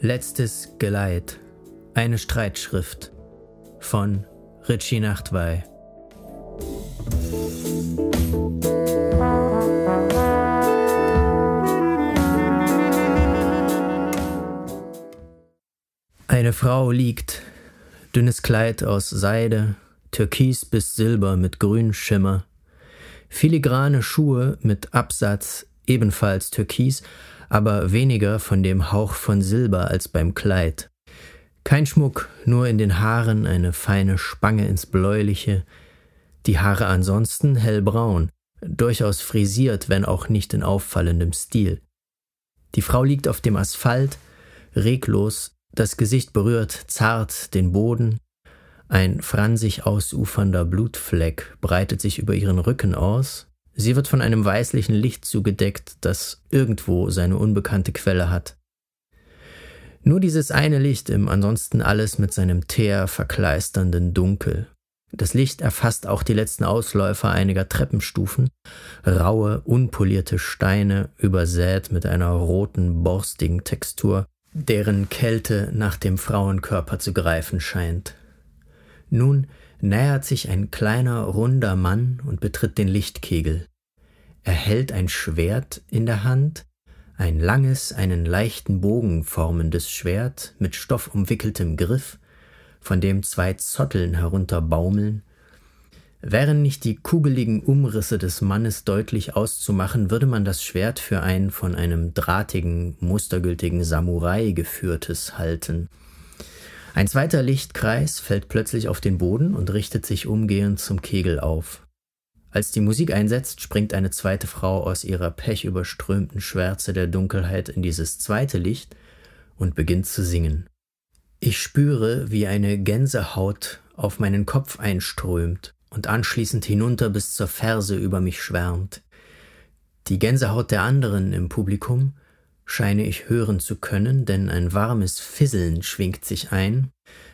Letztes Geleit. Eine Streitschrift von Richie Nachtwey. Eine Frau liegt, dünnes Kleid aus Seide, Türkis bis Silber mit Grünschimmer, filigrane Schuhe mit Absatz, ebenfalls Türkis, aber weniger von dem Hauch von Silber als beim Kleid. Kein Schmuck, nur in den Haaren eine feine Spange ins Bläuliche, die Haare ansonsten hellbraun, durchaus frisiert, wenn auch nicht in auffallendem Stil. Die Frau liegt auf dem Asphalt, reglos, das Gesicht berührt zart den Boden, ein fransig ausufernder Blutfleck breitet sich über ihren Rücken aus, Sie wird von einem weißlichen Licht zugedeckt, das irgendwo seine unbekannte Quelle hat. Nur dieses eine Licht im ansonsten alles mit seinem teer verkleisternden Dunkel. Das Licht erfasst auch die letzten Ausläufer einiger Treppenstufen, raue, unpolierte Steine, übersät mit einer roten, borstigen Textur, deren Kälte nach dem Frauenkörper zu greifen scheint. Nun nähert sich ein kleiner, runder Mann und betritt den Lichtkegel. Er hält ein Schwert in der Hand, ein langes, einen leichten Bogen formendes Schwert mit stoffumwickeltem Griff, von dem zwei Zotteln herunterbaumeln. Wären nicht die kugeligen Umrisse des Mannes deutlich auszumachen, würde man das Schwert für ein von einem drahtigen, mustergültigen Samurai geführtes halten. Ein zweiter Lichtkreis fällt plötzlich auf den Boden und richtet sich umgehend zum Kegel auf. Als die Musik einsetzt, springt eine zweite Frau aus ihrer pechüberströmten Schwärze der Dunkelheit in dieses zweite Licht und beginnt zu singen. Ich spüre, wie eine Gänsehaut auf meinen Kopf einströmt und anschließend hinunter bis zur Ferse über mich schwärmt. Die Gänsehaut der anderen im Publikum scheine ich hören zu können, denn ein warmes Fisseln schwingt sich ein,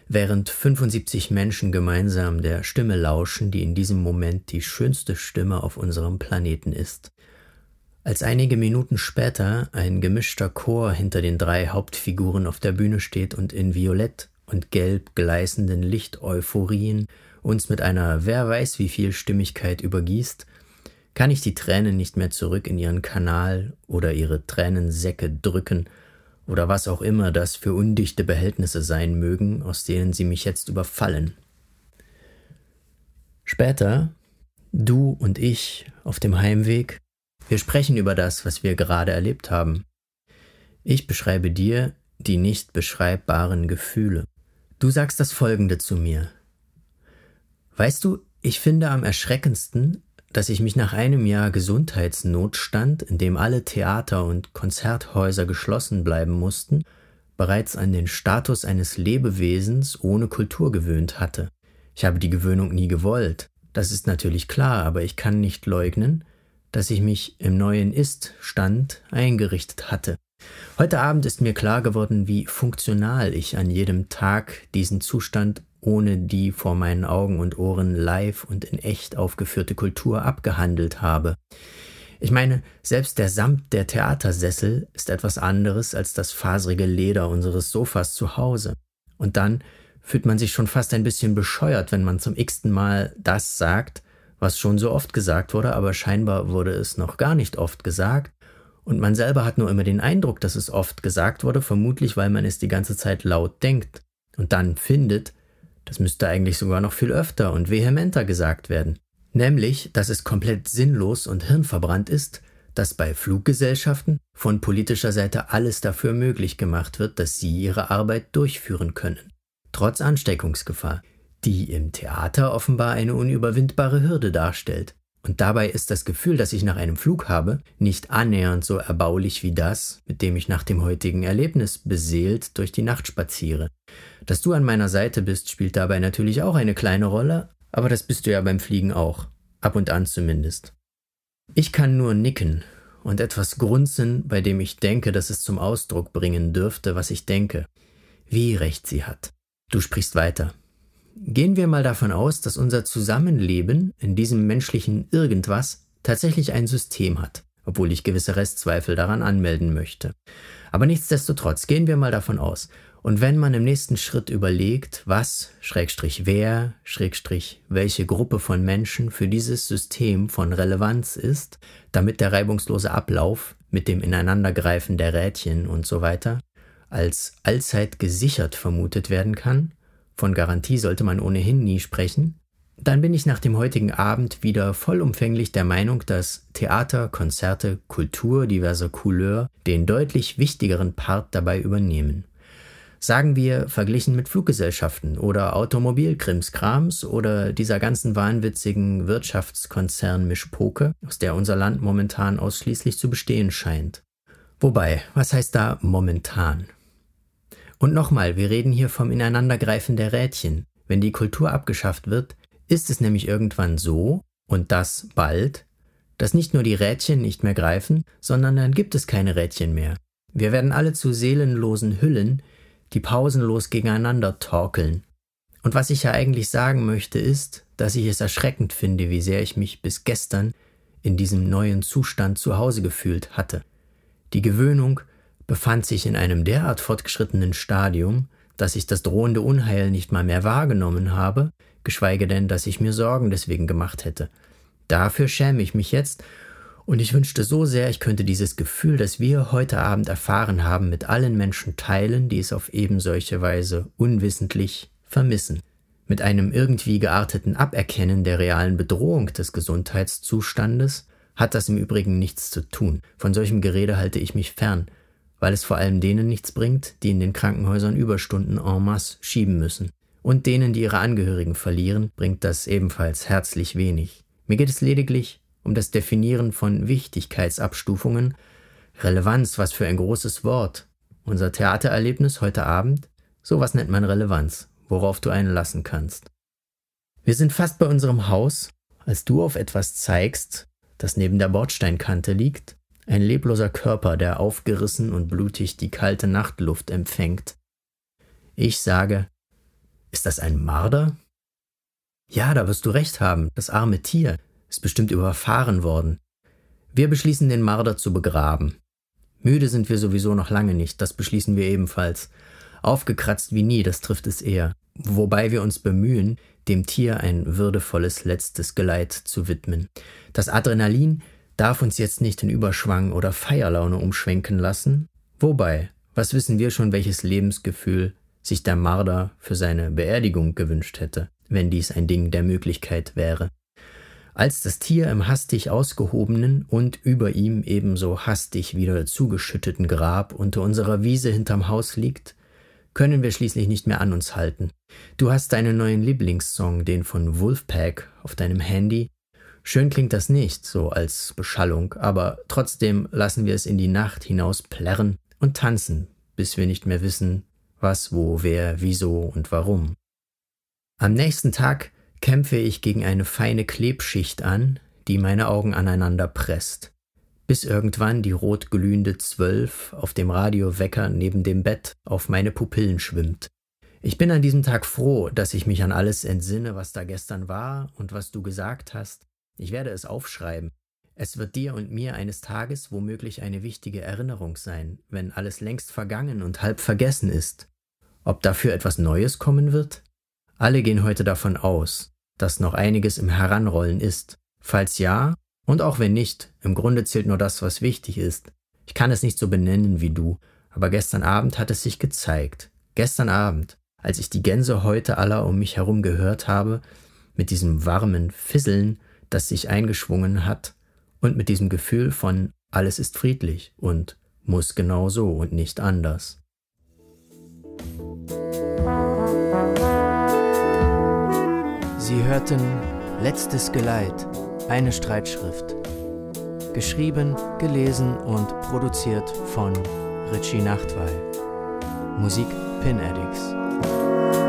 während 75 Menschen gemeinsam der Stimme lauschen, die in diesem Moment die schönste Stimme auf unserem Planeten ist. Als einige Minuten später ein gemischter Chor hinter den drei Hauptfiguren auf der Bühne steht und in violett und gelb gleißenden Lichteuphorien uns mit einer wer weiß wie viel Stimmigkeit übergießt, kann ich die Tränen nicht mehr zurück in ihren Kanal oder ihre Tränensäcke drücken oder was auch immer das für undichte Behältnisse sein mögen, aus denen sie mich jetzt überfallen. Später, du und ich auf dem Heimweg, wir sprechen über das, was wir gerade erlebt haben. Ich beschreibe dir die nicht beschreibbaren Gefühle. Du sagst das Folgende zu mir. Weißt du, ich finde am erschreckendsten, dass ich mich nach einem Jahr Gesundheitsnotstand, in dem alle Theater und Konzerthäuser geschlossen bleiben mussten, bereits an den Status eines Lebewesens ohne Kultur gewöhnt hatte. Ich habe die Gewöhnung nie gewollt, das ist natürlich klar, aber ich kann nicht leugnen, dass ich mich im neuen Ist-Stand eingerichtet hatte. Heute Abend ist mir klar geworden, wie funktional ich an jedem Tag diesen Zustand ohne die vor meinen Augen und Ohren live und in echt aufgeführte Kultur abgehandelt habe. Ich meine, selbst der Samt der Theatersessel ist etwas anderes als das faserige Leder unseres Sofas zu Hause. Und dann fühlt man sich schon fast ein bisschen bescheuert, wenn man zum x-ten Mal das sagt, was schon so oft gesagt wurde, aber scheinbar wurde es noch gar nicht oft gesagt, und man selber hat nur immer den Eindruck, dass es oft gesagt wurde, vermutlich weil man es die ganze Zeit laut denkt und dann findet, das müsste eigentlich sogar noch viel öfter und vehementer gesagt werden. Nämlich, dass es komplett sinnlos und hirnverbrannt ist, dass bei Fluggesellschaften von politischer Seite alles dafür möglich gemacht wird, dass sie ihre Arbeit durchführen können. Trotz Ansteckungsgefahr, die im Theater offenbar eine unüberwindbare Hürde darstellt. Und dabei ist das Gefühl, das ich nach einem Flug habe, nicht annähernd so erbaulich wie das, mit dem ich nach dem heutigen Erlebnis beseelt durch die Nacht spaziere. Dass du an meiner Seite bist, spielt dabei natürlich auch eine kleine Rolle, aber das bist du ja beim Fliegen auch, ab und an zumindest. Ich kann nur nicken und etwas grunzen, bei dem ich denke, dass es zum Ausdruck bringen dürfte, was ich denke. Wie recht sie hat. Du sprichst weiter. Gehen wir mal davon aus, dass unser Zusammenleben in diesem menschlichen Irgendwas tatsächlich ein System hat. obwohl ich gewisse Restzweifel daran anmelden möchte. Aber nichtsdestotrotz gehen wir mal davon aus. Und wenn man im nächsten Schritt überlegt, was, Schrägstrich wer, Schrägstrich welche Gruppe von Menschen für dieses System von Relevanz ist, damit der reibungslose Ablauf mit dem Ineinandergreifen der Rädchen und so weiter als allzeit gesichert vermutet werden kann, von Garantie sollte man ohnehin nie sprechen, dann bin ich nach dem heutigen Abend wieder vollumfänglich der Meinung, dass Theater, Konzerte, Kultur diverser Couleur den deutlich wichtigeren Part dabei übernehmen. Sagen wir verglichen mit Fluggesellschaften oder Automobilkrimskrams oder dieser ganzen wahnwitzigen Wirtschaftskonzern-Mischpoke, aus der unser Land momentan ausschließlich zu bestehen scheint. Wobei, was heißt da momentan? Und nochmal, wir reden hier vom Ineinandergreifen der Rädchen. Wenn die Kultur abgeschafft wird, ist es nämlich irgendwann so, und das bald, dass nicht nur die Rädchen nicht mehr greifen, sondern dann gibt es keine Rädchen mehr. Wir werden alle zu seelenlosen Hüllen, die pausenlos gegeneinander torkeln. Und was ich ja eigentlich sagen möchte, ist, dass ich es erschreckend finde, wie sehr ich mich bis gestern in diesem neuen Zustand zu Hause gefühlt hatte. Die Gewöhnung befand sich in einem derart fortgeschrittenen Stadium, dass ich das drohende Unheil nicht mal mehr wahrgenommen habe, geschweige denn, dass ich mir Sorgen deswegen gemacht hätte. Dafür schäme ich mich jetzt, und ich wünschte so sehr, ich könnte dieses Gefühl, das wir heute Abend erfahren haben, mit allen Menschen teilen, die es auf eben solche Weise unwissentlich vermissen. Mit einem irgendwie gearteten Aberkennen der realen Bedrohung des Gesundheitszustandes hat das im Übrigen nichts zu tun. Von solchem Gerede halte ich mich fern, weil es vor allem denen nichts bringt, die in den Krankenhäusern Überstunden en masse schieben müssen und denen, die ihre Angehörigen verlieren, bringt das ebenfalls herzlich wenig. Mir geht es lediglich um das Definieren von Wichtigkeitsabstufungen, Relevanz, was für ein großes Wort. Unser Theatererlebnis heute Abend, sowas nennt man Relevanz, worauf du einen lassen kannst. Wir sind fast bei unserem Haus, als du auf etwas zeigst, das neben der Bordsteinkante liegt, ein lebloser Körper, der aufgerissen und blutig die kalte Nachtluft empfängt. Ich sage, ist das ein Marder? Ja, da wirst du recht haben. Das arme Tier ist bestimmt überfahren worden. Wir beschließen, den Marder zu begraben. Müde sind wir sowieso noch lange nicht, das beschließen wir ebenfalls. Aufgekratzt wie nie, das trifft es eher. Wobei wir uns bemühen, dem Tier ein würdevolles letztes Geleit zu widmen. Das Adrenalin darf uns jetzt nicht in Überschwang oder Feierlaune umschwenken lassen. Wobei, was wissen wir schon, welches Lebensgefühl sich der Marder für seine Beerdigung gewünscht hätte, wenn dies ein Ding der Möglichkeit wäre. Als das Tier im hastig ausgehobenen und über ihm ebenso hastig wieder zugeschütteten Grab unter unserer Wiese hinterm Haus liegt, können wir schließlich nicht mehr an uns halten. Du hast deinen neuen Lieblingssong, den von Wolfpack, auf deinem Handy. Schön klingt das nicht, so als Beschallung, aber trotzdem lassen wir es in die Nacht hinaus plärren und tanzen, bis wir nicht mehr wissen, was, wo, wer, wieso und warum. Am nächsten Tag kämpfe ich gegen eine feine Klebschicht an, die meine Augen aneinander presst, bis irgendwann die rot glühende Zwölf auf dem Radiowecker neben dem Bett auf meine Pupillen schwimmt. Ich bin an diesem Tag froh, dass ich mich an alles entsinne, was da gestern war und was du gesagt hast. Ich werde es aufschreiben. Es wird dir und mir eines Tages womöglich eine wichtige Erinnerung sein, wenn alles längst vergangen und halb vergessen ist. Ob dafür etwas Neues kommen wird? Alle gehen heute davon aus, dass noch einiges im Heranrollen ist. Falls ja, und auch wenn nicht, im Grunde zählt nur das, was wichtig ist. Ich kann es nicht so benennen wie du, aber gestern Abend hat es sich gezeigt. Gestern Abend, als ich die Gänse heute aller um mich herum gehört habe, mit diesem warmen Fisseln, das sich eingeschwungen hat, und mit diesem Gefühl von alles ist friedlich und muss genau so und nicht anders. Sie hörten Letztes Geleit, eine Streitschrift. Geschrieben, gelesen und produziert von Richie Nachtwey. Musik Pin Addicts.